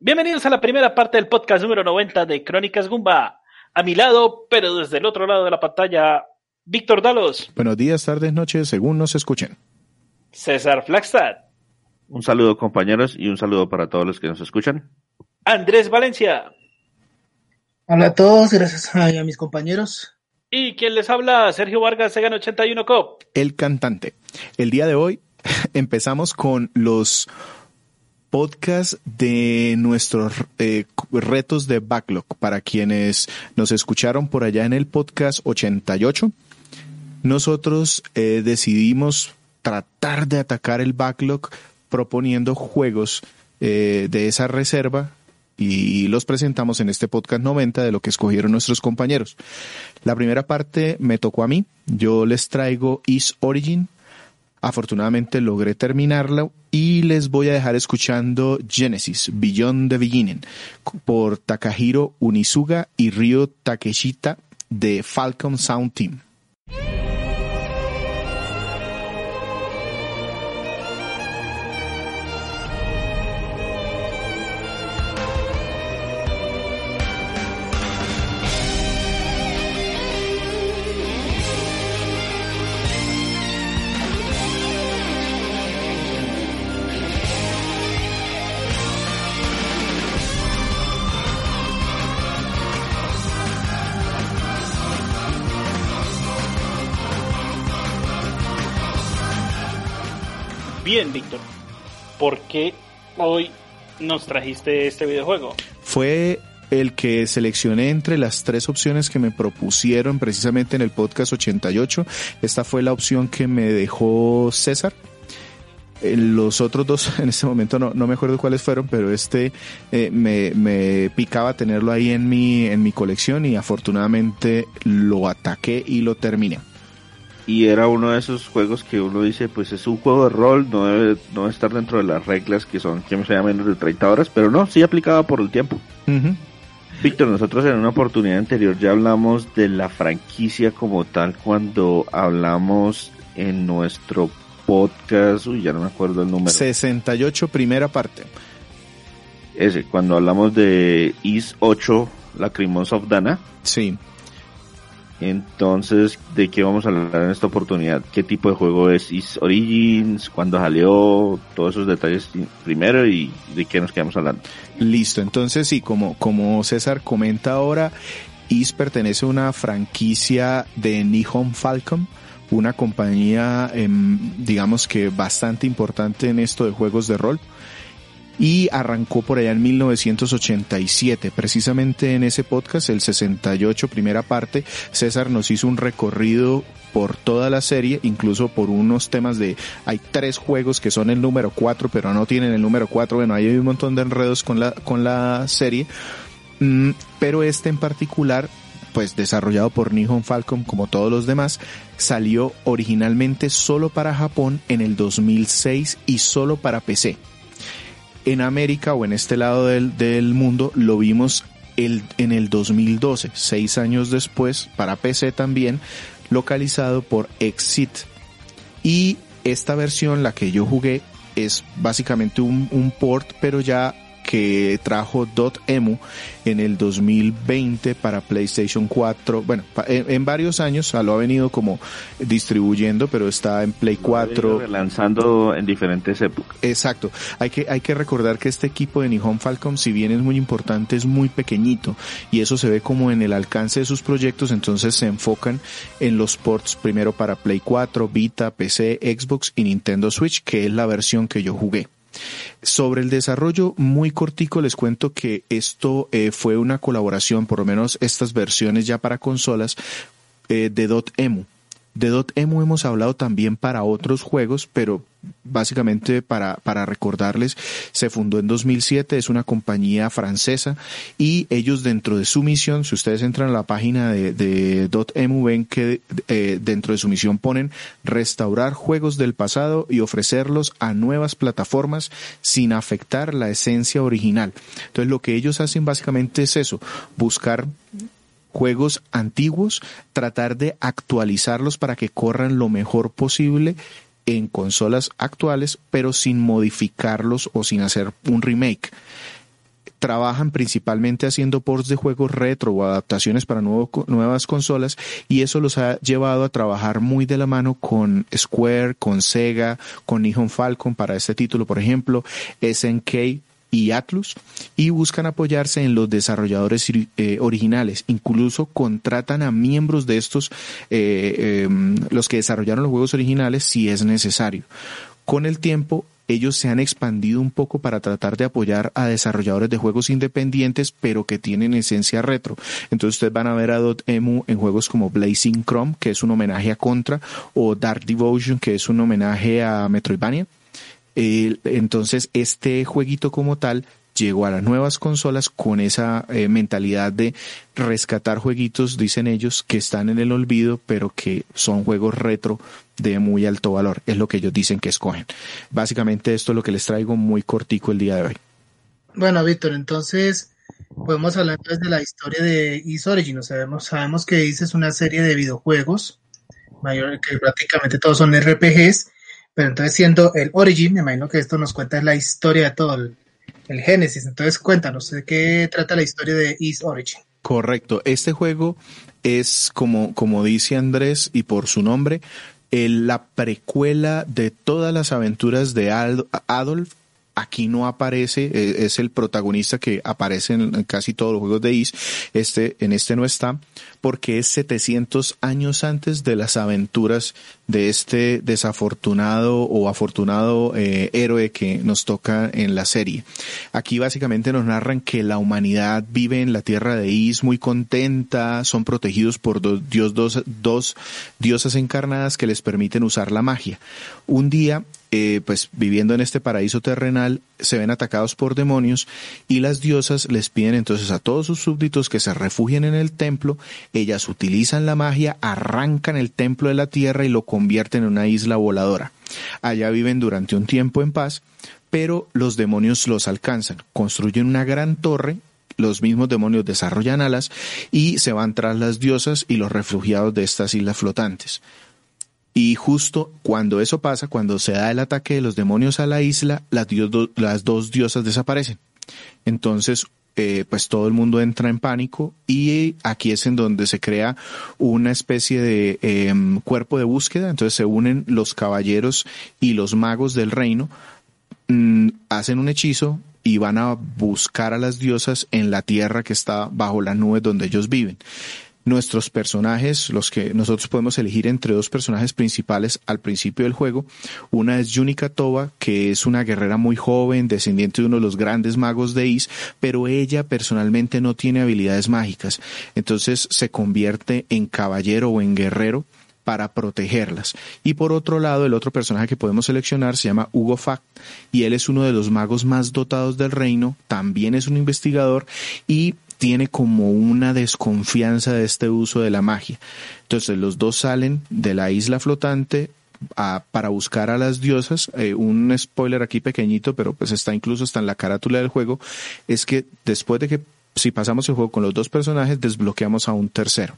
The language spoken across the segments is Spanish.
Bienvenidos a la primera parte del podcast número 90 de Crónicas Gumba. A mi lado, pero desde el otro lado de la pantalla, Víctor Dalos. Buenos días, tardes, noches, según nos escuchen. César Flagstad. Un saludo compañeros y un saludo para todos los que nos escuchan. Andrés Valencia. Hola a todos, gracias a, mis compañeros. Y quien les habla, Sergio Vargas, Segan 81 Cop. El cantante. El día de hoy empezamos con los podcast de nuestros eh, retos de backlog para quienes nos escucharon por allá en el podcast 88. Nosotros eh, decidimos tratar de atacar el backlog proponiendo juegos eh, de esa reserva y los presentamos en este podcast 90 de lo que escogieron nuestros compañeros. La primera parte me tocó a mí. Yo les traigo Is Origin, Afortunadamente logré terminarla y les voy a dejar escuchando Genesis, Beyond the Beginning, por Takahiro Unisuga y Ryo Takeshita de Falcon Sound Team. Bien, Víctor, ¿por qué hoy nos trajiste este videojuego? Fue el que seleccioné entre las tres opciones que me propusieron precisamente en el podcast 88. Esta fue la opción que me dejó César. Eh, los otros dos, en este momento no, no me acuerdo cuáles fueron, pero este eh, me, me picaba tenerlo ahí en mi, en mi colección y afortunadamente lo ataqué y lo terminé y era uno de esos juegos que uno dice, pues es un juego de rol, no debe, no estar dentro de las reglas que son, que sea menos de 30 horas, pero no, sí aplicaba por el tiempo. Víctor, nosotros en una oportunidad anterior ya hablamos de la franquicia como tal cuando hablamos en nuestro podcast, uy, ya no me acuerdo el número. 68, primera parte. Ese, cuando hablamos de Is 8, la Crimons of Dana. Sí. Entonces, ¿de qué vamos a hablar en esta oportunidad? ¿Qué tipo de juego es Is Origins? ¿Cuándo salió? Todos esos detalles primero y de qué nos quedamos hablando. Listo, entonces sí, como, como César comenta ahora, Is pertenece a una franquicia de Nihon Falcon, una compañía, em, digamos que bastante importante en esto de juegos de rol y arrancó por allá en 1987. Precisamente en ese podcast, el 68, primera parte, César nos hizo un recorrido por toda la serie, incluso por unos temas de, hay tres juegos que son el número 4, pero no tienen el número 4, bueno, hay un montón de enredos con la, con la serie, mm, pero este en particular pues desarrollado por Nihon Falcon como todos los demás, salió originalmente solo para Japón en el 2006 y solo para PC en América o en este lado del, del mundo lo vimos el, en el 2012, seis años después, para PC también, localizado por Exit. Y esta versión, la que yo jugué, es básicamente un, un port, pero ya que trajo .emu en el 2020 para PlayStation 4. Bueno, en, varios años lo ha venido como distribuyendo, pero está en Play 4. Lanzando en diferentes épocas. Exacto. Hay que, hay que recordar que este equipo de Nihon Falcon, si bien es muy importante, es muy pequeñito y eso se ve como en el alcance de sus proyectos, entonces se enfocan en los ports primero para Play 4, Vita, PC, Xbox y Nintendo Switch, que es la versión que yo jugué. Sobre el desarrollo, muy cortico les cuento que esto eh, fue una colaboración, por lo menos estas versiones ya para consolas, eh, de Dotemu. De Dotemu hemos hablado también para otros juegos, pero básicamente para, para recordarles, se fundó en 2007, es una compañía francesa y ellos dentro de su misión, si ustedes entran a la página de, de ven que eh, dentro de su misión ponen restaurar juegos del pasado y ofrecerlos a nuevas plataformas sin afectar la esencia original. Entonces lo que ellos hacen básicamente es eso, buscar juegos antiguos, tratar de actualizarlos para que corran lo mejor posible en consolas actuales, pero sin modificarlos o sin hacer un remake. Trabajan principalmente haciendo ports de juegos retro o adaptaciones para nuevas consolas y eso los ha llevado a trabajar muy de la mano con Square, con Sega, con Nihon Falcon para este título, por ejemplo, SNK y Atlus y buscan apoyarse en los desarrolladores eh, originales. Incluso contratan a miembros de estos, eh, em, los que desarrollaron los juegos originales, si es necesario. Con el tiempo, ellos se han expandido un poco para tratar de apoyar a desarrolladores de juegos independientes, pero que tienen esencia retro. Entonces ustedes van a ver a Dotemu en juegos como Blazing Chrome, que es un homenaje a Contra, o Dark Devotion, que es un homenaje a Metroidvania entonces, este jueguito como tal llegó a las nuevas consolas con esa eh, mentalidad de rescatar jueguitos, dicen ellos, que están en el olvido, pero que son juegos retro de muy alto valor. Es lo que ellos dicen que escogen. Básicamente esto es lo que les traigo muy cortico el día de hoy. Bueno, Víctor, entonces podemos hablar entonces de la historia de Is Origin. sabemos, sabemos que Is es una serie de videojuegos, mayor, que prácticamente todos son RPGs, pero entonces siendo el Origin, me imagino que esto nos cuenta la historia de todo el, Génesis. Entonces cuéntanos, ¿de qué trata la historia de East Origin? Correcto. Este juego es como, como dice Andrés y por su nombre, la precuela de todas las aventuras de Adolf aquí no aparece, e, es el protagonista que aparece en casi todos los juegos de Is, este, en este no está, porque es 700 años antes de las aventuras de este desafortunado o afortunado eh, héroe que nos toca en la serie. Aquí básicamente nos narran que la humanidad vive en la tierra de Is muy contenta, son protegidos por dos, dios, dos, dos diosas encarnadas que les permiten usar la magia. Un día eh, pues viviendo en este paraíso terrenal, se ven atacados por demonios y las diosas les piden entonces a todos sus súbditos que se refugien en el templo, ellas utilizan la magia, arrancan el templo de la tierra y lo convierten en una isla voladora. Allá viven durante un tiempo en paz, pero los demonios los alcanzan, construyen una gran torre los mismos demonios desarrollan alas y se van tras las diosas y los refugiados de estas islas flotantes. Y justo cuando eso pasa, cuando se da el ataque de los demonios a la isla, las, dos diosas desaparecen. Entonces, eh, pues todo el mundo entra en pánico y aquí es en donde se crea una especie de em, cuerpo de búsqueda. Entonces se unen los caballeros y los magos del reino, mm, hacen un hechizo y van a buscar a las diosas en la tierra que está bajo la nube donde ellos viven nuestros personajes, los que nosotros podemos elegir entre dos personajes principales al principio del juego. Una es Yunika Toba, que es una guerrera muy joven, descendiente de uno de los grandes magos de Is, pero ella personalmente no tiene habilidades mágicas. Entonces se convierte en caballero o en guerrero para protegerlas. Y por otro lado, el otro personaje que podemos seleccionar se llama Hugo Fact y él es uno de los magos más dotados del reino, también es un investigador y tiene como una desconfianza de este uso de la magia. Entonces los dos salen de la isla flotante para buscar a las diosas. Eh, un spoiler aquí pequeñito, pero pues está incluso está en la carátula del juego, es que después de que si pasamos el juego con los dos personajes, desbloqueamos a un tercero.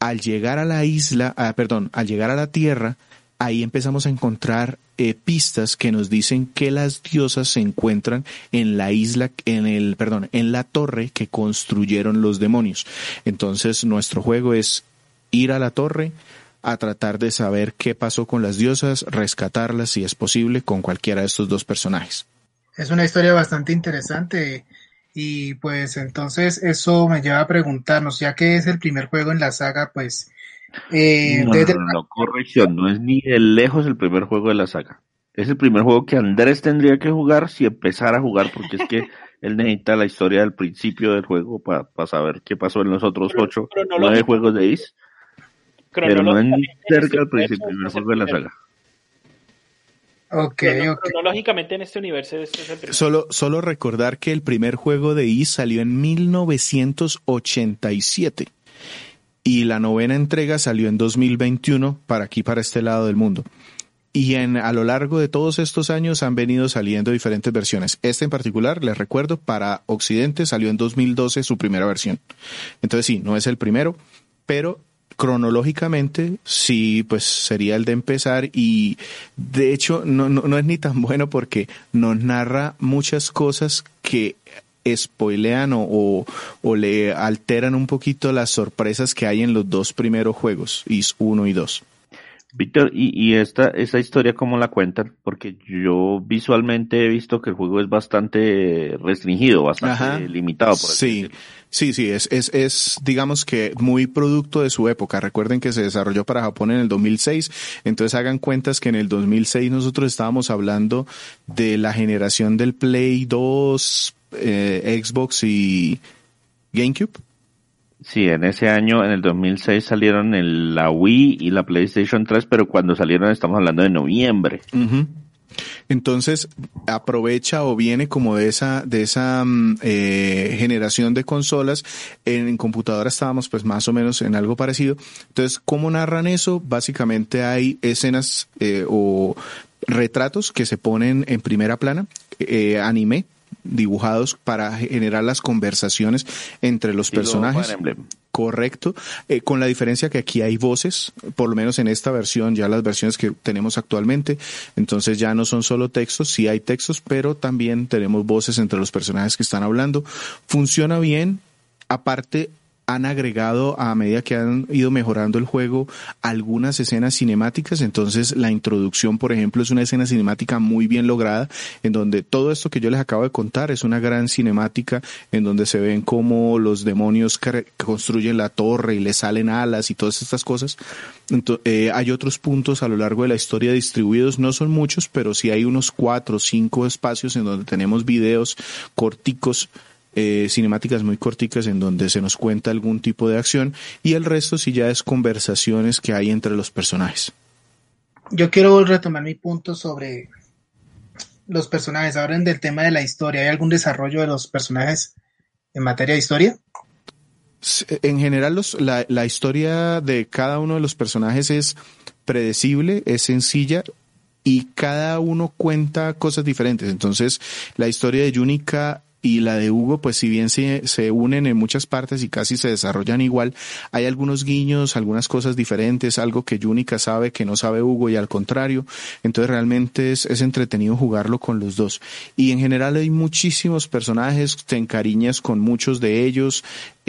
Al llegar a la isla, ah, perdón, al llegar a la tierra, ahí empezamos a encontrar eh, pistas que nos dicen que las diosas se encuentran en la isla, en el, perdón, en la torre que construyeron los demonios. Entonces nuestro juego es ir a la torre, a tratar de saber qué pasó con las diosas, rescatarlas si es posible con cualquiera de estos dos personajes. Es una historia bastante interesante y pues entonces eso me lleva a preguntarnos, ya que es el primer juego en la saga, pues eh, no, no, corrección, no es ni de lejos el primer juego de la saga. Es el primer juego que Andrés tendría que jugar si empezara a jugar, porque es que él necesita la historia del principio del juego para saber qué pasó en los otros ocho, nueve juegos de Is. Pero no es ni cerca del principio, primer juego de la saga. Ok. Cronológicamente en este universo este es el primero. Solo, solo recordar que el primer juego de Is salió en 1987 y la novena entrega salió en 2021 para aquí, para este lado del mundo. Y en, a lo largo de todos estos años han venido saliendo diferentes versiones. Este en particular, les recuerdo, para Occidente salió en 2012 su primera versión. Entonces sí, no es el primero, pero cronológicamente sí, pues sería el de empezar y de hecho no, no, no es ni tan bueno porque nos narra muchas cosas que spoilean o, o, o, le alteran un poquito las sorpresas que hay en los dos primeros juegos, Is 1 y 2. Víctor, ¿y, y esta, esta historia cómo la cuentan? Porque yo visualmente he visto que el juego es bastante restringido, bastante Ajá. limitado. Por Sí, decirlo. sí, sí, es, es, es, digamos que muy producto de su época. Recuerden que se desarrolló para Japón en el 2006, entonces hagan cuentas que en el 2006 nosotros estábamos hablando de la generación del Play 2, eh, Xbox y GameCube. Sí, en ese año, en el 2006 salieron el, la Wii y la PlayStation 3, pero cuando salieron estamos hablando de noviembre. Entonces aprovecha o viene como de esa de esa mm, eh, generación de consolas. En, en computadora estábamos pues más o menos en algo parecido. Entonces, ¿cómo narran eso? Básicamente hay escenas eh, o retratos que se ponen en primera plana, eh, anime dibujados para generar las conversaciones entre los personajes. Correcto, eh, con la diferencia que aquí hay voces, por lo menos en esta versión, ya las versiones que tenemos actualmente, entonces ya no son solo textos, sí hay textos, pero también tenemos voces entre los personajes que están hablando. Funciona bien, aparte han agregado a medida que han ido mejorando el juego algunas escenas cinemáticas, entonces la introducción, por ejemplo, es una escena cinemática muy bien lograda, en donde todo esto que yo les acabo de contar es una gran cinemática en donde se ven cómo los demonios construyen la torre y le salen alas y todas estas cosas. Eh, hay otros puntos a lo largo de la historia distribuidos, no son muchos, pero sí hay unos cuatro o cinco espacios en donde tenemos videos corticos eh, cinemáticas muy corticas en donde se nos cuenta algún tipo de acción y el resto sí ya es conversaciones que hay entre los personajes. Yo quiero retomar mi punto sobre los personajes. Hablan del tema de la historia. ¿Hay algún desarrollo de los personajes en materia de historia? S- En general los, la, la historia de cada uno de los personajes es predecible, es sencilla y cada uno cuenta cosas diferentes. Entonces la historia de Yunica y la de Hugo, pues si bien se, se unen en muchas partes y casi se desarrollan igual, hay algunos guiños, algunas cosas diferentes, algo que Yunica sabe que no sabe Hugo y al contrario. Entonces realmente es, es entretenido jugarlo con los dos. Y en general hay muchísimos personajes, te encariñas con muchos de ellos.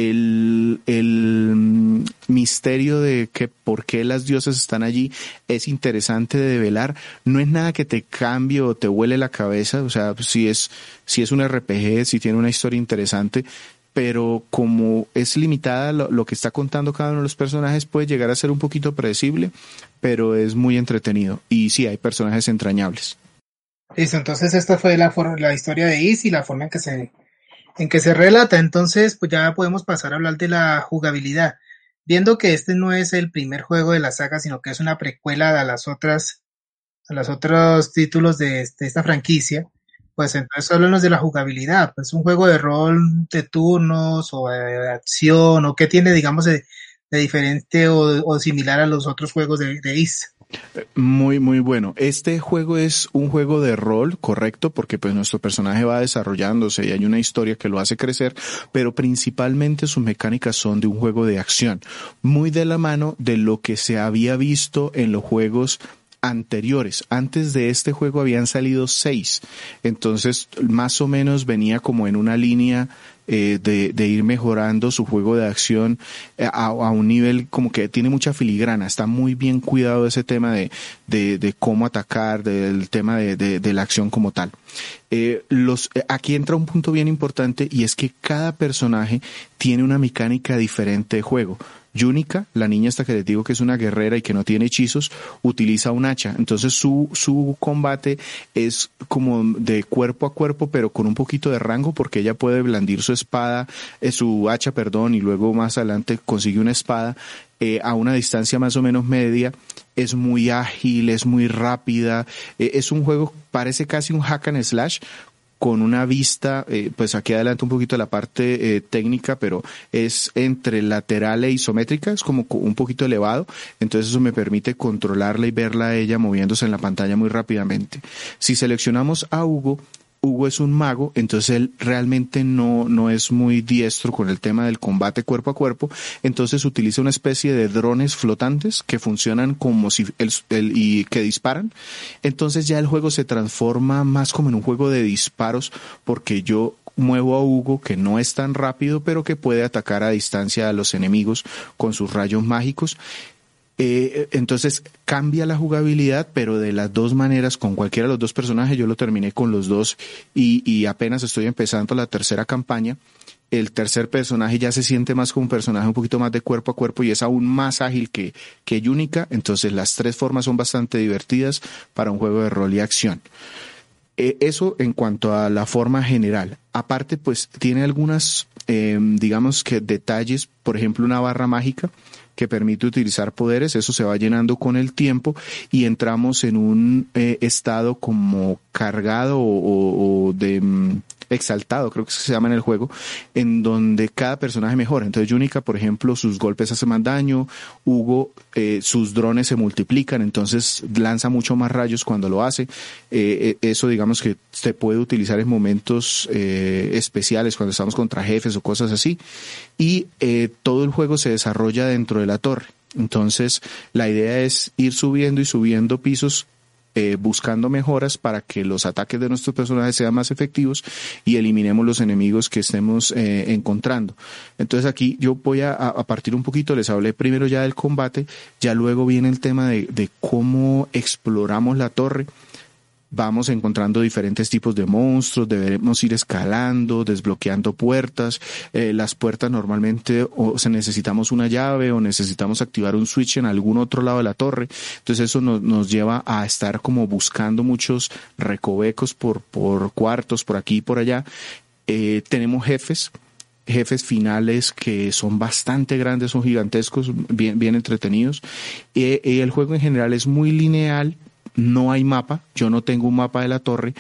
El, el mm, misterio de que por qué las diosas están allí es interesante de develar. No es nada que te cambie o te huele la cabeza. O sea, si es, si es un RPG, si tiene una historia interesante, pero como es limitada lo, lo, que está contando cada uno de los personajes puede llegar a ser un poquito predecible, pero es muy entretenido. Y sí, hay personajes entrañables. Listo, entonces esta fue la, la historia de Is y la forma en que se en que se relata. Entonces, pues ya podemos pasar a hablar de la jugabilidad. Viendo que este no es el primer juego de la saga, sino que es una precuela a las otras, a los otros títulos de, de esta franquicia, pues entonces háblanos de la jugabilidad. Pues un juego de rol de turnos o de acción, o qué tiene, digamos, de, de diferente o, o, similar a los otros juegos de, de Is. Muy, muy bueno. Este juego es un juego de rol, correcto, porque pues nuestro personaje va desarrollándose y hay una historia que lo hace crecer, pero principalmente sus mecánicas son de un juego de acción, muy de la mano de lo que se había visto en los juegos anteriores. Antes de este juego habían salido seis. Entonces, más o menos venía como en una línea eh, de, de, ir mejorando su juego de acción a, a, un nivel como que tiene mucha filigrana. Está muy bien cuidado ese tema de, de, de cómo atacar, del tema de, la acción como tal. Eh, los, aquí entra un punto bien importante y es que cada personaje tiene una mecánica diferente de juego. Yunica, la niña esta que les digo que es una guerrera y que no tiene hechizos, utiliza un hacha. Entonces su, su combate es como de cuerpo a cuerpo, pero con un poquito de rango, porque ella puede blandir su espada, eh, su hacha, perdón, y luego más adelante consigue una espada eh, a una distancia más o menos media. Es muy ágil, es muy rápida. Eh, es un juego, parece casi un hack and slash, con una vista, eh, pues aquí adelante un poquito la parte eh, técnica, pero es entre lateral e isométrica, es como un poquito elevado, entonces eso me permite controlarla y verla a ella moviéndose en la pantalla muy rápidamente. Si seleccionamos a Hugo, Hugo es un mago, entonces él realmente no, no es muy diestro con el tema del combate cuerpo a cuerpo, entonces utiliza una especie de drones flotantes que funcionan como si el, y que disparan. Entonces ya el juego se transforma más como en un juego de disparos porque yo muevo a Hugo que no es tan rápido pero que puede atacar a distancia a los enemigos con sus rayos mágicos eh, entonces cambia la jugabilidad, pero de las dos maneras, con cualquiera de los dos personajes, yo lo terminé con los dos y, y apenas estoy empezando la tercera campaña. El tercer personaje ya se siente más como un personaje un poquito más de cuerpo a cuerpo y es aún más ágil que, que Yunica. Entonces las tres formas son bastante divertidas para un juego de rol y acción. Eh, eso en cuanto a la forma general. Aparte, pues tiene algunas, eh, digamos que detalles, por ejemplo, una barra mágica que permite utilizar poderes, eso se va llenando con el tiempo y entramos en un eh, estado como cargado o, de mm, exaltado, creo que se llama en el juego, en donde cada personaje mejora. Entonces Yunica, por ejemplo, sus golpes hacen más daño, Hugo, eh, sus drones se multiplican, entonces lanza mucho más rayos cuando lo hace. Eh, eso digamos que se puede utilizar en momentos especiales, cuando estamos contra jefes o cosas así. Y todo el juego se desarrolla dentro de la torre. Entonces, la idea es ir subiendo y subiendo pisos eh, buscando mejoras para que los ataques de nuestros personajes sean más efectivos y eliminemos los enemigos que estemos eh, encontrando. Entonces aquí yo voy a, a, partir un poquito, les hablé primero ya del combate, ya luego viene el tema de, de cómo exploramos la torre vamos encontrando diferentes tipos de monstruos, debemos ir escalando, desbloqueando puertas. Eh, las puertas normalmente o se necesitamos una llave o necesitamos activar un switch en algún otro lado de la torre. Entonces eso nos, nos lleva a estar como buscando muchos recovecos por, por cuartos, por aquí y por allá. Eh, tenemos jefes jefes finales que son bastante grandes, son gigantescos, bien, bien entretenidos. y el juego en general es muy lineal, no hay mapa, yo no tengo un mapa de la torre,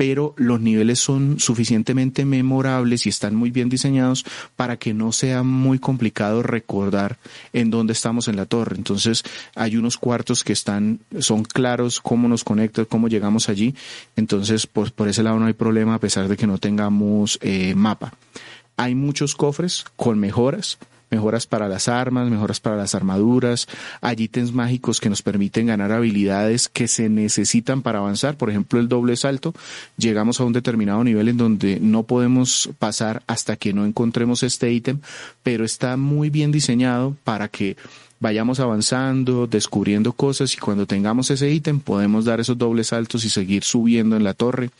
pero los niveles son suficientemente memorables y están muy bien diseñados para que no sea muy complicado recordar en dónde estamos en la torre. Entonces hay unos cuartos que están, son claros cómo nos conectan, cómo llegamos allí. Entonces pues por ese lado no hay problema a pesar de que no tengamos eh, mapa. Hay muchos cofres con mejoras mejoras para las armas, mejoras para las armaduras, hay ítems mágicos que nos permiten ganar habilidades que se necesitan para avanzar, por ejemplo el doble salto, llegamos a un determinado nivel en donde no podemos pasar hasta que no encontremos este ítem, pero está muy bien diseñado para que vayamos avanzando, descubriendo cosas y cuando tengamos ese ítem podemos dar esos dobles saltos y seguir subiendo en la torre.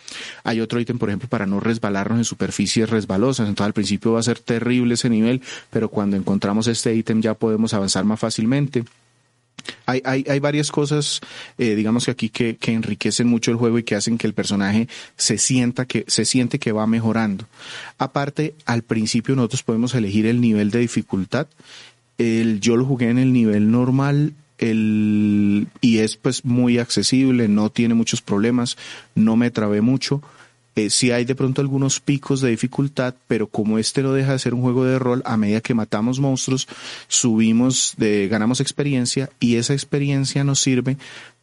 Hay otro ítem, por ejemplo, para no resbalarnos en superficies resbalosas. Entonces al principio va a ser terrible ese nivel, pero cuando encontramos este ítem ya podemos avanzar más fácilmente. Hay, hay, hay, varias cosas, eh, digamos que aquí que, que, enriquecen mucho el juego y que hacen que el personaje se sienta que, se siente que va mejorando. Aparte, al principio nosotros podemos elegir el nivel de dificultad el, yo lo jugué en el nivel normal el, y es pues muy accesible, no tiene muchos problemas, no me trabé mucho. Eh, sí hay de pronto algunos picos de dificultad, pero como este no deja de ser un juego de rol, a medida que matamos monstruos, subimos, de, ganamos experiencia y esa experiencia nos sirve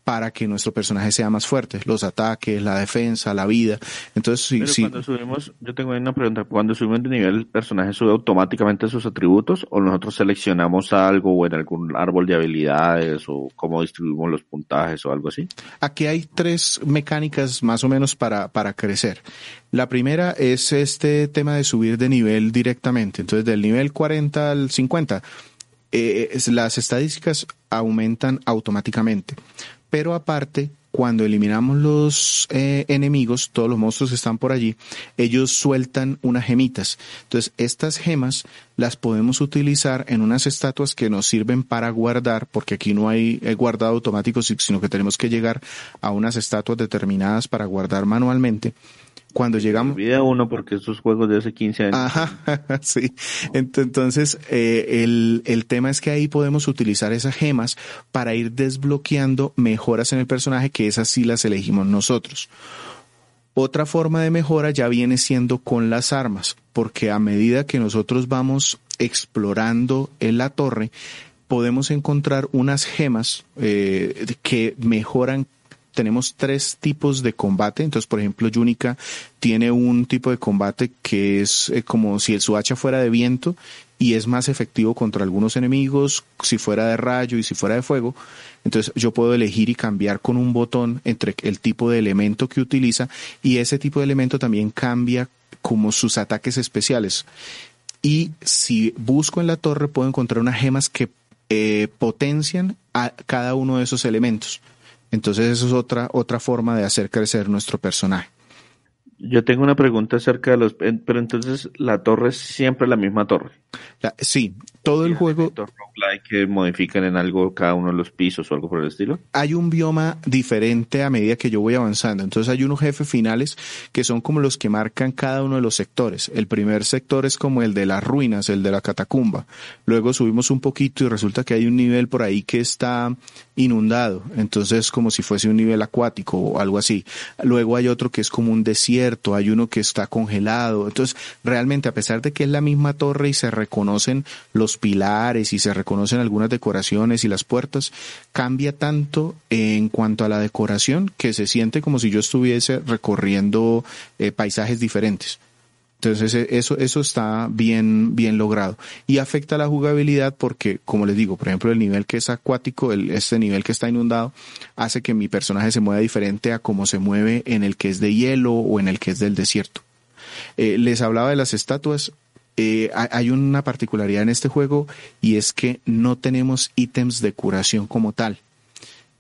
para que nuestro personaje sea más fuerte, los ataques, la defensa, la vida. Entonces, sí, Pero sí. Cuando subimos, yo tengo una pregunta, cuando subimos de nivel, ¿el personaje sube automáticamente sus atributos o nosotros seleccionamos algo o en algún árbol de habilidades o cómo distribuimos los puntajes o algo así? Aquí hay tres mecánicas más o menos para, para crecer. La primera es este tema de subir de nivel directamente. Entonces, del nivel 40 al 50, eh, las estadísticas aumentan automáticamente pero aparte, cuando eliminamos los eh, enemigos, todos los monstruos que están por allí, ellos sueltan unas gemitas. Entonces, estas gemas las podemos utilizar en unas estatuas que nos sirven para guardar, porque aquí no hay guardado automático, sino que tenemos que llegar a unas estatuas determinadas para guardar manualmente cuando llegamos. Olvida uno porque esos juegos de hace 15 años. Ajá, sí. Entonces, eh, el, el tema es que ahí podemos utilizar esas gemas para ir desbloqueando mejoras en el personaje, que esas sí las elegimos nosotros. Otra forma de mejora ya viene siendo con las armas, porque a medida que nosotros vamos explorando en la torre, podemos encontrar unas gemas eh, que mejoran tenemos tres tipos de combate. Entonces, por ejemplo, Yunica tiene un tipo de combate que es eh, como si su hacha fuera de viento y es más efectivo contra algunos enemigos, si fuera de rayo y si fuera de fuego. Entonces yo puedo elegir y cambiar con un botón entre el tipo de elemento que utiliza y ese tipo de elemento también cambia como sus ataques especiales. Y si busco en la torre puedo encontrar unas gemas que eh, potencian a cada uno de esos elementos. Entonces eso es otra, otra forma de hacer crecer nuestro personaje. Yo tengo una pregunta acerca de los... Pero entonces la torre es siempre la misma torre. sí, todo el juego que modifican en algo cada uno de los pisos o algo por el estilo? Hay un bioma diferente a medida que yo voy avanzando. Entonces hay unos jefes finales que son como los que marcan cada uno de los sectores. El primer sector es como el de las ruinas, el de la catacumba. Luego subimos un poquito y resulta que hay un nivel por ahí que está inundado. Entonces como si fuese un nivel acuático o algo así. Luego hay otro que es como un desierto. Hay uno que está congelado. Entonces realmente a pesar de que es la misma torre y se reconocen los pilares y se reconocen algunas decoraciones y las puertas, cambia tanto en cuanto a la decoración que se siente como si yo estuviese recorriendo eh, paisajes diferentes. Entonces e, eso, eso está bien, bien logrado. Y afecta la jugabilidad porque, como les digo, por ejemplo, el nivel que es acuático, el, este nivel que está inundado, hace que mi personaje se mueva diferente a como se mueve en el que es de hielo o en el que es del desierto. Eh, les hablaba de las estatuas. Eh, hay una particularidad en este juego y es que no tenemos ítems de curación como tal.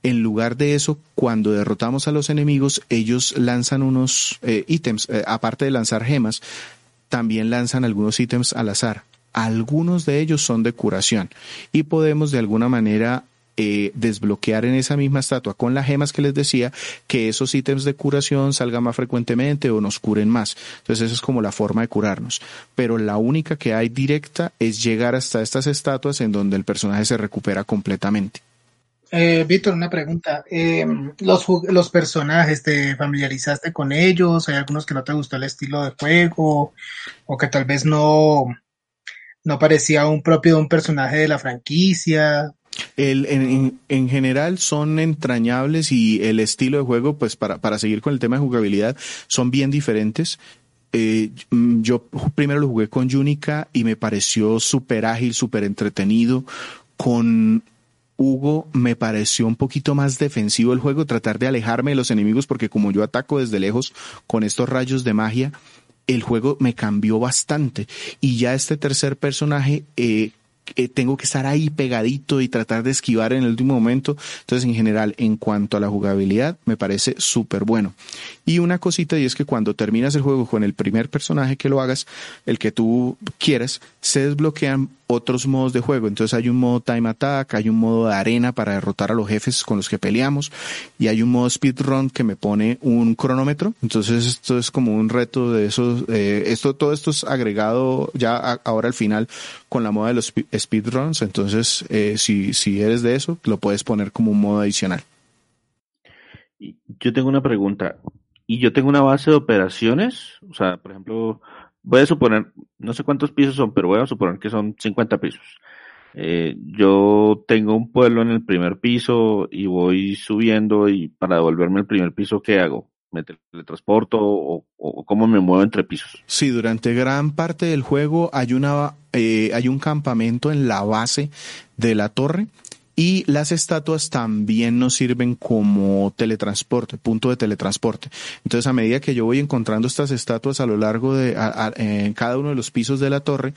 En lugar de eso, cuando derrotamos a los enemigos, ellos lanzan unos eh, ítems, eh, aparte de lanzar gemas, también lanzan algunos ítems al azar. Algunos de ellos son de curación y podemos de alguna manera eh, desbloquear en esa misma estatua con las gemas que les decía que esos ítems de curación salgan más frecuentemente o nos curen más. Entonces esa es como la forma de curarnos. Pero la única que hay directa es llegar hasta estas estatuas en donde el personaje se recupera completamente. Eh, Víctor, una pregunta. Eh, los, ¿Los personajes te familiarizaste con ellos? ¿Hay algunos que no te gustó el estilo de juego? ¿O que tal vez no, no parecía un propio de un personaje de la franquicia? El, en, en, general son entrañables y el estilo de juego, pues para, para seguir con el tema de jugabilidad, son bien diferentes. Eh, mm, yo primero lo jugué con Junica y me pareció súper ágil, súper entretenido. Con Hugo me pareció un poquito más defensivo el juego, tratar de alejarme de los enemigos porque como yo ataco desde lejos con estos rayos de magia, el juego me cambió bastante. Y ya este tercer personaje eh, tengo que estar ahí pegadito y tratar de esquivar en el último momento. Entonces, en general, en cuanto a la jugabilidad, me parece súper bueno. Y una cosita, y es que cuando terminas el juego con el primer personaje que lo hagas, el que tú quieras, se desbloquean otros modos de juego. Entonces hay un modo time attack, hay un modo de arena para derrotar a los jefes con los que peleamos y hay un modo speedrun que me pone un cronómetro. Entonces esto es como un reto de esos, eh, esto, todo esto es agregado ya ahora al final con la moda de los speedruns. Entonces, eh, si, si eres de eso, lo puedes poner como un modo adicional. Yo tengo una pregunta. ¿Y yo tengo una base de operaciones? O sea, por ejemplo, voy a suponer, no sé cuántos pisos son, pero voy a suponer que son 50 pisos. Eh, yo tengo un pueblo en el primer piso y voy subiendo y para devolverme al primer piso, ¿qué hago? ¿Me teletransporto o, o, cómo me muevo entre pisos? Sí, durante gran parte del juego hay, eh, hay un campamento en la base de la torre y las estatuas también nos sirven como teletransporte, punto de teletransporte. Entonces, a medida que yo voy encontrando estas estatuas a lo largo de en cada uno de los pisos de la torre,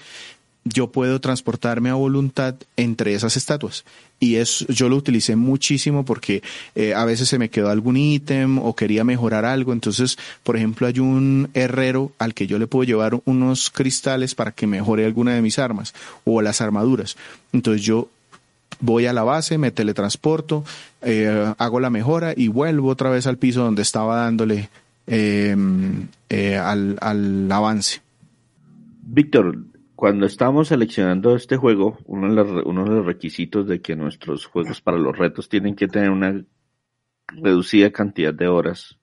yo puedo transportarme a voluntad entre esas estatuas. Y es, yo lo utilicé muchísimo porque eh, a veces se me quedó algún ítem o quería mejorar algo. Entonces, por ejemplo, hay un herrero al que yo le puedo llevar unos cristales para que mejore alguna de mis armas o las armaduras. Entonces yo voy a la base, me teletransporto, eh, hago la mejora y vuelvo otra vez al piso donde estaba dándole em, eh, al, al avance. Víctor, cuando estamos seleccionando este juego, uno de los requisitos de que nuestros juegos para los retos tienen que tener una reducida cantidad de horas,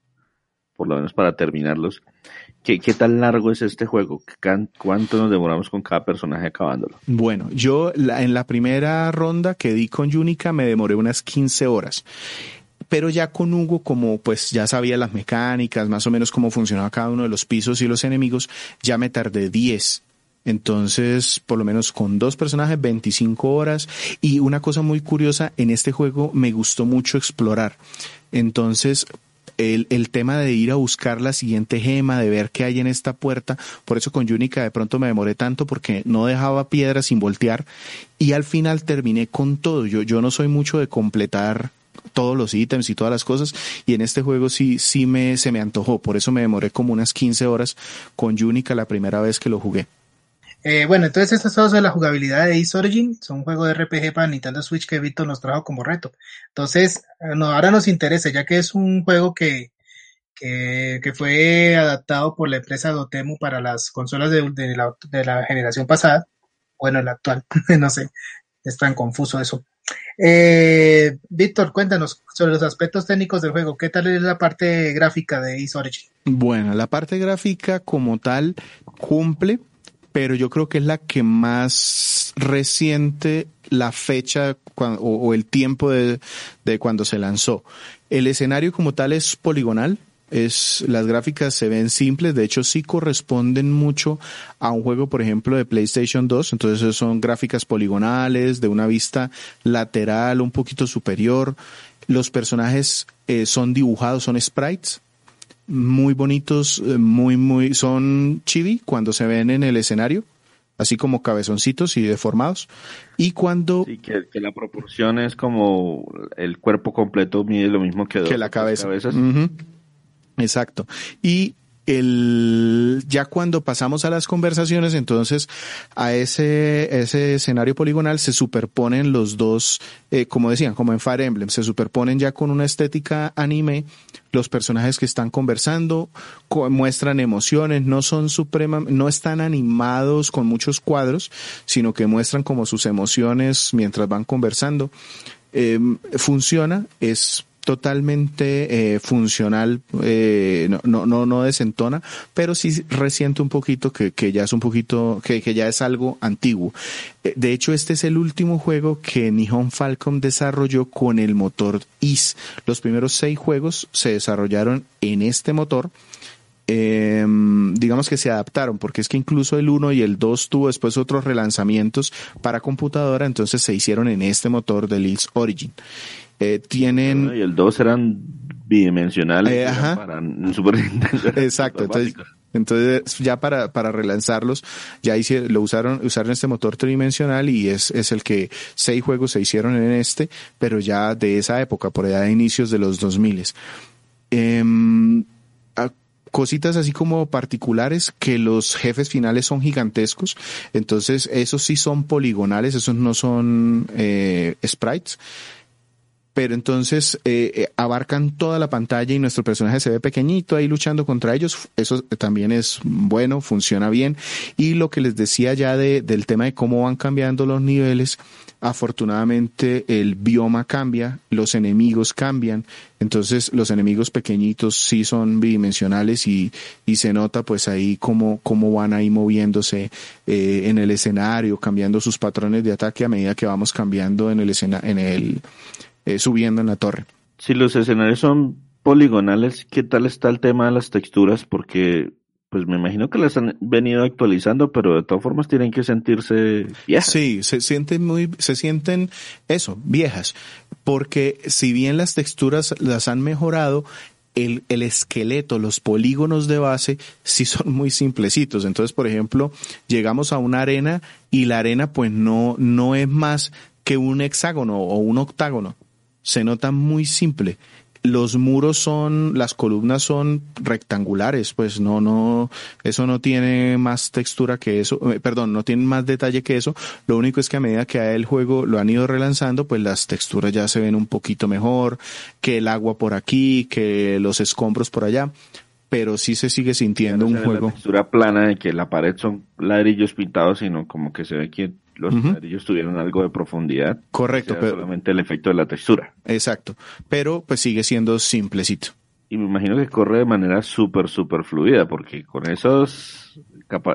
por lo menos para terminarlos. ¿Qué, qué tan largo es este juego? ¿Cuánto nos demoramos con cada personaje acabándolo? Bueno, yo en la primera ronda que di con Yunica me demoré unas 15 horas pero ya con Hugo, como pues ya sabía las mecánicas, más o menos cómo funcionaba cada uno de los pisos y los enemigos, ya me tardé 10. Entonces, por lo menos con dos personajes, 25 horas. Y una cosa muy curiosa, en este juego me gustó mucho explorar. Entonces, el, el, tema de ir a buscar la siguiente gema, de ver qué hay en esta puerta. Por eso con Yunica de pronto me demoré tanto porque no dejaba piedras sin voltear y al final terminé con todo. Yo, yo no soy mucho de completar todos los ítems y todas las cosas y en este juego sí, sí me, se me antojó. Por eso me demoré como unas 15 horas con Yunica la primera vez que lo jugué. Eh, bueno, entonces estas son de la jugabilidad de Ace Origin, son un juego de RPG para Nintendo Switch que Víctor nos trajo como reto. Entonces, no, ahora nos interesa, ya que es un juego que, que, fue adaptado por la empresa Dotemu para las consolas de, de, la, de la generación pasada, bueno, la actual, no sé, es tan confuso eso. Eh, Víctor, cuéntanos sobre los aspectos técnicos del juego. ¿Qué tal es la parte gráfica de Ace Origin? Bueno, la parte gráfica como tal cumple pero yo creo que es la que más reciente la fecha o, el tiempo de, cuando se lanzó. El escenario como tal es poligonal, es las gráficas se ven simples, de hecho sí corresponden mucho a un juego, por ejemplo, de PlayStation 2, entonces son gráficas poligonales, de una vista lateral un poquito superior. Los personajes eh, son dibujados, son sprites, muy bonitos, eh, muy, muy, son chibi cuando se ven en el escenario, así como cabezoncitos y deformados. Y cuando... Sí, que, la proporción es como el cuerpo completo mide lo mismo que, que la cabeza. Exacto. Y el, ya cuando pasamos a las conversaciones, entonces a ese, ese escenario poligonal se superponen los dos, eh, como decían, como en Fire Emblem, se superponen ya con una estética anime los personajes que están conversando, muestran emociones, no son suprema, no están animados con muchos cuadros, sino que muestran como sus emociones mientras van conversando. Eh, funciona, es totalmente eh, funcional, eh, no, no, no, desentona, pero sí resiente un poquito que, que ya es un poquito, que, que ya es algo antiguo. Eh, de hecho, este es el último juego que Nihon Falcom desarrolló con el motor IS. Los primeros seis juegos se desarrollaron en este motor. Eh, digamos que se adaptaron, porque es que incluso el 1 y el 2 tuvo después otros relanzamientos para computadora, entonces se hicieron en este motor de IS Origin. Eh, tienen... Y el 2 eran bidimensionales eh, para Super Nintendo. Exacto, entonces, entonces ya para, para relanzarlos, ya hice, lo usaron, usaron este motor tridimensional y es, es el que seis juegos se hicieron en este, pero ya de esa época, por allá de inicios de los 2000. Eh, cositas así como particulares que los jefes finales son gigantescos, entonces esos sí son poligonales, esos no son eh, sprites pero entonces eh, eh, abarcan toda la pantalla y nuestro personaje se ve pequeñito ahí luchando contra ellos. Eso también es bueno, funciona bien. Y lo que les decía ya de, del tema de cómo van cambiando los niveles, afortunadamente el bioma cambia, los enemigos cambian, entonces los enemigos pequeñitos sí son bidimensionales y, y se nota pues ahí cómo, cómo van ahí moviéndose eh, en el escenario, cambiando sus patrones de ataque a medida que vamos cambiando en el escena, en el eh, subiendo en la torre. Si los escenarios son poligonales, ¿qué tal está el tema de las texturas? Porque pues me imagino que las han venido actualizando, pero de todas formas tienen que sentirse viejas. Sí, se sienten muy, se sienten eso, viejas, porque si bien las texturas las han mejorado, el, el, esqueleto, los polígonos de base, sí son muy simplecitos. Entonces, por ejemplo, llegamos a una arena y la arena pues no, no es más que un hexágono o un octágono. Se nota muy simple los muros son, las columnas son rectangulares, pues no, no, eso no tiene más textura que eso, eh, perdón, no tiene más detalle que eso. Lo único es que a medida que el juego lo han ido relanzando, pues las texturas ya se ven un poquito mejor, que el agua por aquí, que los escombros por allá pero sí se sigue sintiendo un juego. La textura plana de que la pared son ladrillos pintados, sino como que se ve que los ladrillos tuvieron algo de profundidad. Correcto, pero solamente el efecto de la textura. Exacto, pero pues sigue siendo simplecito. Y me imagino que corre de manera súper, súper fluida, porque con esos,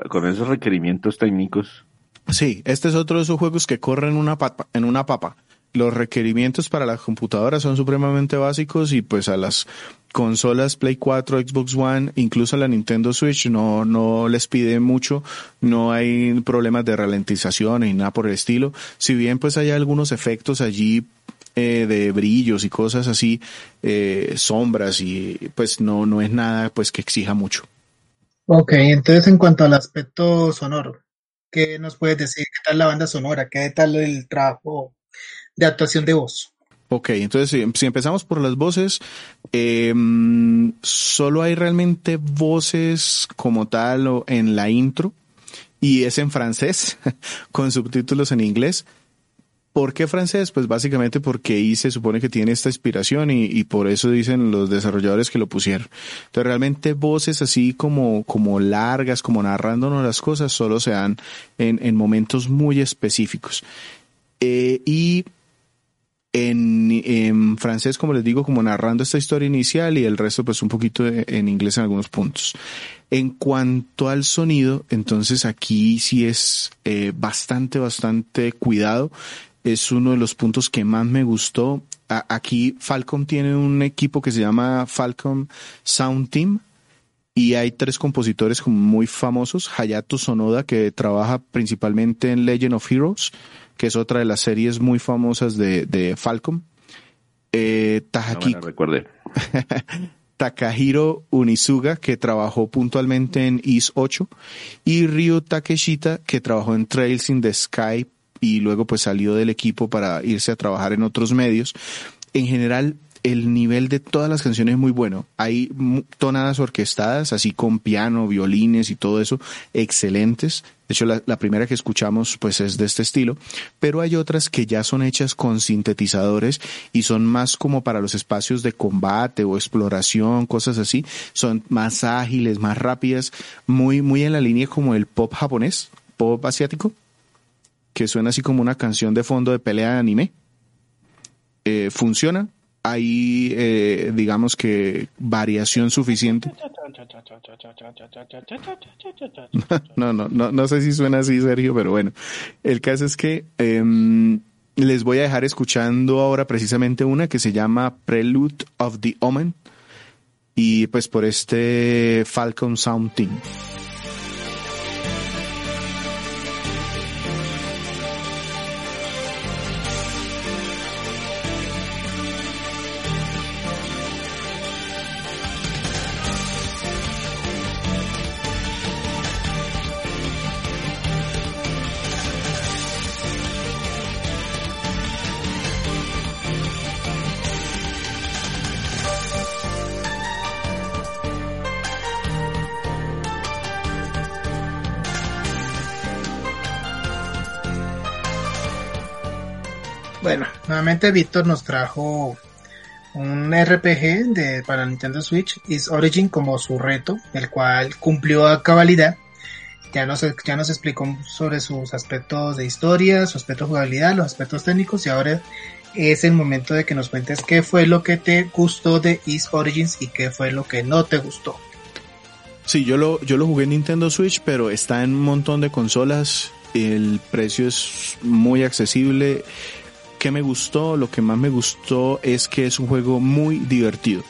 con esos requerimientos técnicos. Sí, este es otro de esos juegos que corren en una papa, en una papa. Los requerimientos para las computadoras son supremamente básicos y pues a las consolas Play 4, Xbox One, incluso la Nintendo Switch no, no les pide mucho, no hay problemas de ralentización ni nada por el estilo. Si bien pues hay algunos efectos allí eh, de brillos y cosas así, eh, sombras y pues no, no es nada pues que exija mucho. Ok, entonces en cuanto al aspecto sonoro, ¿qué nos puedes decir? ¿Qué tal la banda sonora? ¿Qué tal el trabajo de actuación de voz? Ok, entonces si, empezamos por las voces, eh, solo hay realmente voces como tal en la intro y es en francés con subtítulos en inglés. ¿Por qué francés? Pues básicamente porque ahí se supone que tiene esta inspiración y, por eso dicen los desarrolladores que lo pusieron. Entonces realmente voces así como, como largas, como narrándonos las cosas, solo se dan en, en momentos muy específicos. Eh, y en, francés, como les digo, como narrando esta historia inicial y el resto pues un poquito en inglés en algunos puntos. En cuanto al sonido, entonces aquí sí es eh, bastante, bastante cuidado. Es uno de los puntos que más me gustó. aquí Falcom tiene un equipo que se llama Falcom Sound Team y hay tres compositores como muy famosos. Hayato Sonoda, que trabaja principalmente en Legend of Heroes que es otra de las series muy famosas de, de Falcom. Eh, Takahiro Unisuga, que trabajó puntualmente en Is 8, y Ryo Takeshita, que trabajó en Trails in the Sky y luego pues salió del equipo para irse a trabajar en otros medios. En general, el nivel de todas las canciones es muy bueno. Hay tonadas orquestadas, así con piano, violines y todo eso, excelentes. De hecho, la, primera que escuchamos pues es de este estilo, pero hay otras que ya son hechas con sintetizadores y son más como para los espacios de combate o exploración, cosas así. Son más ágiles, más rápidas, muy, muy en la línea como el pop japonés, pop asiático, que suena así como una canción de fondo de pelea de anime. Eh, funciona, hay, eh, digamos que, variación suficiente. No, no, no, no sé si suena así, Sergio, pero bueno. El caso es que em, les voy a dejar escuchando ahora precisamente una que se llama Prelude of the Omen y pues por este Falcon Sound Team. Nuevamente Víctor nos trajo un RPG de, para Nintendo Switch, Is Origin como su reto, el cual cumplió a cabalidad. Ya nos, ya nos explicó sobre sus aspectos de historia, su aspecto de jugabilidad, los aspectos técnicos y ahora es el momento de que nos cuentes qué fue lo que te gustó de Is Origins y qué fue lo que no te gustó. Sí, yo lo, yo lo jugué en Nintendo Switch, pero está en un montón de consolas. El precio es muy accesible ¿Qué me gustó? Lo que más me gustó es que es un juego muy divertido.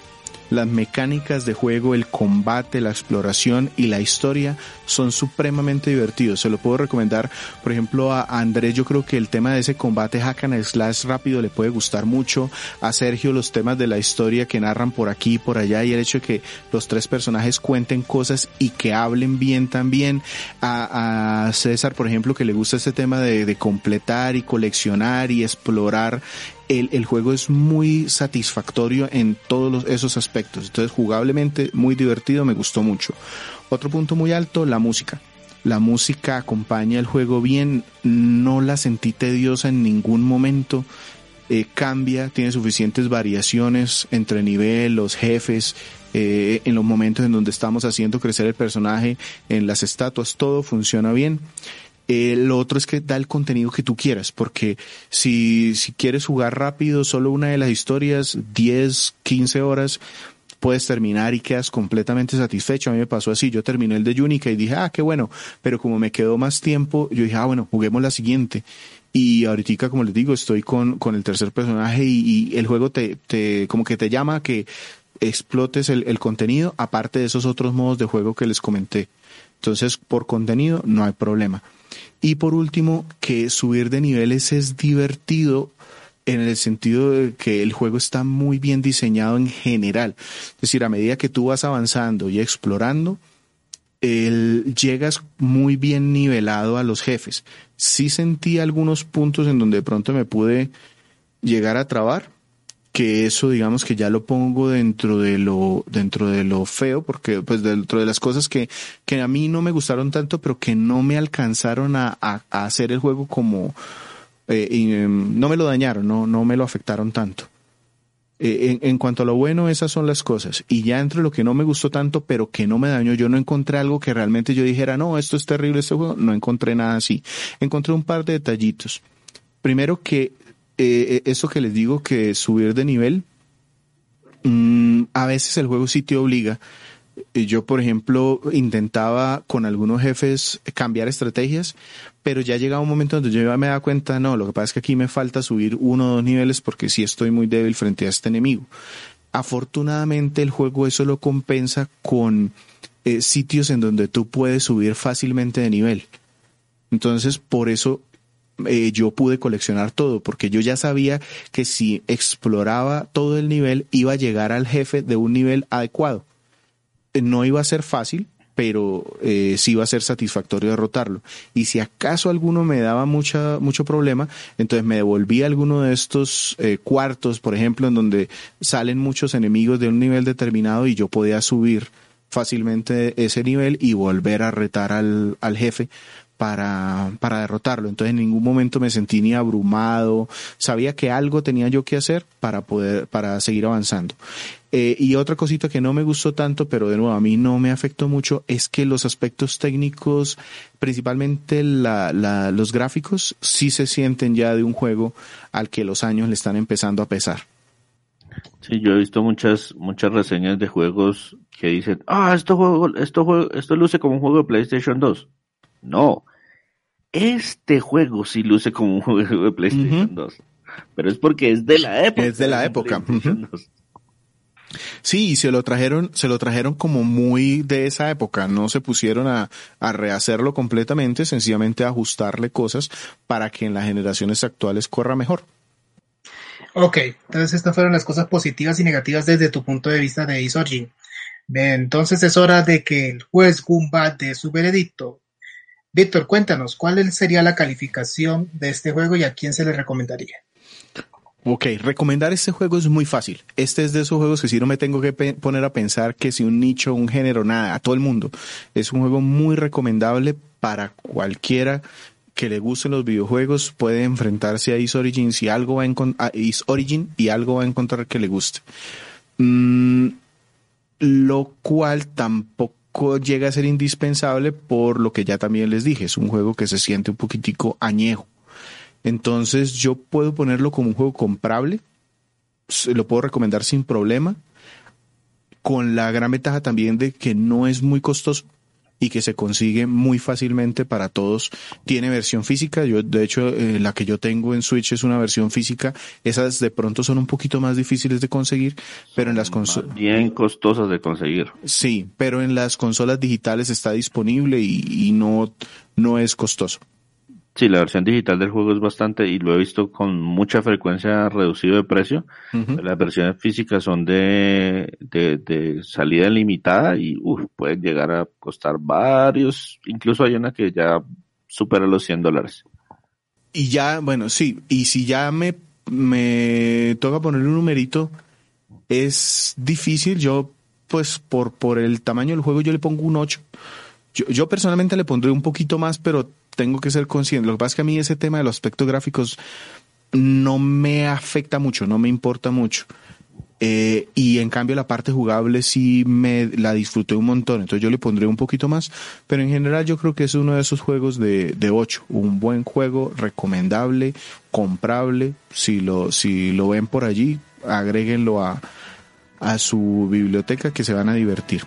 Las mecánicas de juego, el combate, la exploración y la historia son supremamente divertidos. Se lo puedo recomendar, por ejemplo, a Andrés, yo creo que el tema de ese combate hack and slash rápido le puede gustar mucho. A Sergio los temas de la historia que narran por aquí y por allá y el hecho de que los tres personajes cuenten cosas y que hablen bien también. A, César, por ejemplo, que le gusta ese tema de, de completar y coleccionar y explorar el, el, juego es muy satisfactorio en todos esos aspectos. Entonces, jugablemente, muy divertido, me gustó mucho. Otro punto muy alto, la música. La música acompaña el juego bien, no la sentí tediosa en ningún momento. Eh, cambia, tiene suficientes variaciones entre nivel, los jefes, eh, en los momentos en donde estamos haciendo crecer el personaje, en las estatuas, todo funciona bien. Eh, lo otro es que da el contenido que tú quieras, porque si, si quieres jugar rápido solo una de las historias, 10, 15 horas, puedes terminar y quedas completamente satisfecho. A mí me pasó así, yo terminé el de Yunica y dije, ah, qué bueno, pero como me quedó más tiempo, yo dije, ah, bueno, juguemos la siguiente. Y ahorita, como les digo, estoy con, con el tercer personaje y, y el juego te, te, como que te llama a que explotes el, el contenido, aparte de esos otros modos de juego que les comenté. Entonces, por contenido, no hay problema. Y por último, que subir de niveles es divertido en el sentido de que el juego está muy bien diseñado en general. Es decir, a medida que tú vas avanzando y explorando, el, llegas muy bien nivelado a los jefes. Sí sentí algunos puntos en donde de pronto me pude llegar a trabar, que eso digamos que ya lo pongo dentro de lo dentro de lo feo porque pues dentro de las cosas que que a mí no me gustaron tanto pero que no me alcanzaron a, a, hacer el juego como eh, em, no me lo dañaron no no me lo afectaron tanto. Eh, en, en, cuanto a lo bueno esas son las cosas. Y ya entre lo que no me gustó tanto pero que no me dañó yo no encontré algo que realmente yo dijera no esto es terrible este juego no encontré nada así. Encontré un par de detallitos. Primero que eh, eh, eso que les digo que subir de nivel, mm, a veces el juego sí te obliga. Yo, por ejemplo, intentaba con algunos jefes cambiar estrategias, pero ya llegaba un momento donde yo me daba cuenta, no, lo que pasa es que aquí me falta subir uno o dos niveles porque sí estoy muy débil frente a este enemigo. Afortunadamente el juego eso lo compensa con eh, sitios en donde tú puedes subir fácilmente de nivel. Entonces, por eso eh, yo pude coleccionar todo, porque yo ya sabía que si exploraba todo el nivel, iba a llegar al jefe de un nivel adecuado. Eh, no iba a ser fácil, pero eh, sí iba a ser satisfactorio derrotarlo. Y si acaso alguno me daba mucha, mucho problema, entonces me devolvía alguno de estos eh, cuartos, por ejemplo, en donde salen muchos enemigos de un nivel determinado y yo podía subir fácilmente ese nivel y volver a retar al, al jefe para, para derrotarlo. Entonces en ningún momento me sentí ni abrumado, sabía que algo tenía yo que hacer para poder, para seguir avanzando. Eh, y otra cosita que no me gustó tanto, pero de nuevo a mí no me afectó mucho, es que los aspectos técnicos, principalmente la, la, los gráficos, sí se sienten ya de un juego al que los años le están empezando a pesar. Sí, yo he visto muchas, muchas reseñas de juegos que dicen, ah, esto juego, esto juego, esto luce como un juego de PlayStation 2. No. Este juego sí luce como un juego de PlayStation 2. Pero es porque es de la época. Es de la época. Sí, y se lo trajeron, se lo trajeron como muy de esa época. No se pusieron a, a rehacerlo completamente, sencillamente a ajustarle cosas para que en las generaciones actuales corra mejor. Ok, entonces estas fueron las cosas positivas y negativas desde tu punto de vista de Isorgin. Entonces es hora de que el juez Goomba dé su veredicto. Víctor, cuéntanos, ¿cuál sería la calificación de este juego y a quién se le recomendaría? Ok, recomendar este juego es muy fácil. Este es de esos juegos que si no me tengo que poner a pensar que si un nicho, un género, nada, a todo el mundo. Es un juego muy recomendable para cualquiera que le gusten los videojuegos, puede enfrentarse a Is Origin, si algo va a, Is Origin y algo va a encontrar que le guste. Mm, lo cual tampoco llega a ser indispensable por lo que ya también les dije, es un juego que se siente un poquitico añejo. Entonces yo puedo ponerlo como un juego comprable, lo puedo recomendar sin problema, con la gran ventaja también de que no es muy costoso y que se consigue muy fácilmente para todos. Tiene versión física, yo de hecho eh, la que yo tengo en Switch es una versión física, esas de pronto son un poquito más difíciles de conseguir, pero en las consolas... Bien costosas de conseguir. Sí, pero en las consolas digitales está disponible y, y no, no es costoso. Sí, la versión digital del juego es bastante, y lo he visto con mucha frecuencia reducido de precio. Las versiones físicas son de, de, salida limitada y pueden llegar a costar varios, incluso hay una que ya supera los 100 dólares. Y ya, bueno, sí, y si ya me, me toca poner un numerito, es difícil, yo pues por, por el tamaño del juego yo le pongo un 8. Yo, yo personalmente le pondré un poquito más, pero tengo que ser consciente. Lo que pasa es que a mí ese tema de los aspectos gráficos no me afecta mucho, no me importa mucho. Eh, y en cambio la parte jugable sí me la disfruté un montón, entonces yo le pondré un poquito más, pero en general yo creo que es uno de esos juegos de, de 8, un buen juego, recomendable, comprable, si lo, si lo ven por allí, agréguenlo a, a su biblioteca que se van a divertir.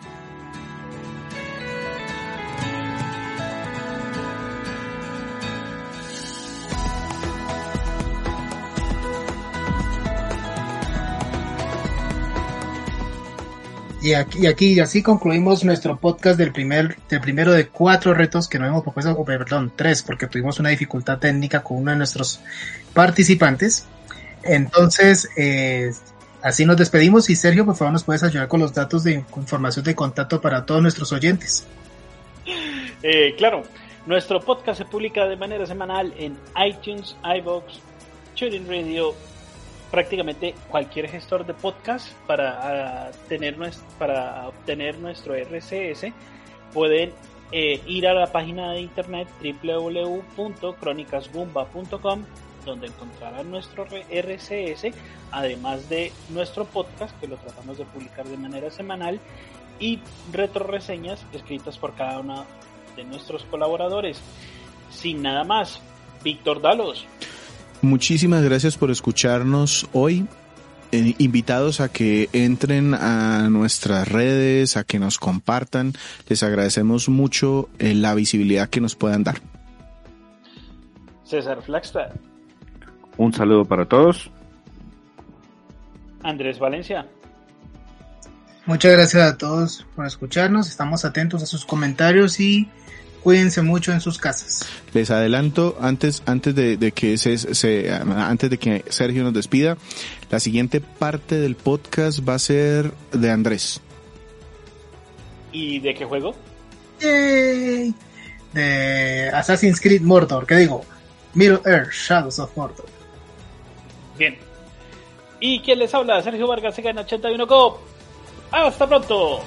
Y aquí, y así concluimos nuestro podcast del primer, del primero de cuatro retos que nos hemos propuesto, perdón, tres, porque tuvimos una dificultad técnica con uno de nuestros participantes. Entonces, eh, así nos despedimos y Sergio, por favor, nos puedes ayudar con los datos de información de contacto para todos nuestros oyentes. Eh, claro, nuestro podcast se publica de manera semanal en iTunes, iBox, TuneIn Radio, prácticamente cualquier gestor de podcast para, tener, para obtener nuestro RCS pueden eh, ir a la página de internet www.cronicasgumba.com donde encontrarán nuestro RCS además de nuestro podcast que lo tratamos de publicar de manera semanal y retroreseñas escritas por cada uno de nuestros colaboradores. Sin nada más Víctor Dalos Muchísimas gracias por escucharnos hoy. Eh, invitados a que entren a nuestras redes, a que nos compartan. Les agradecemos mucho eh, la visibilidad que nos puedan dar. César Flagstad. Un saludo para todos. Andrés Valencia. Muchas gracias a todos por escucharnos. Estamos atentos a sus comentarios y cuídense mucho en sus casas. Les adelanto antes antes de, que se, antes de que Sergio nos despida, la siguiente parte del podcast va a ser de Andrés. ¿Y de qué juego? De Assassin's Creed Mordor, ¿qué digo? Middle Earth, Shadows of Mordor. Bien. ¿Y quién les habla? Sergio Vargas, en 81 Cop. Hasta pronto.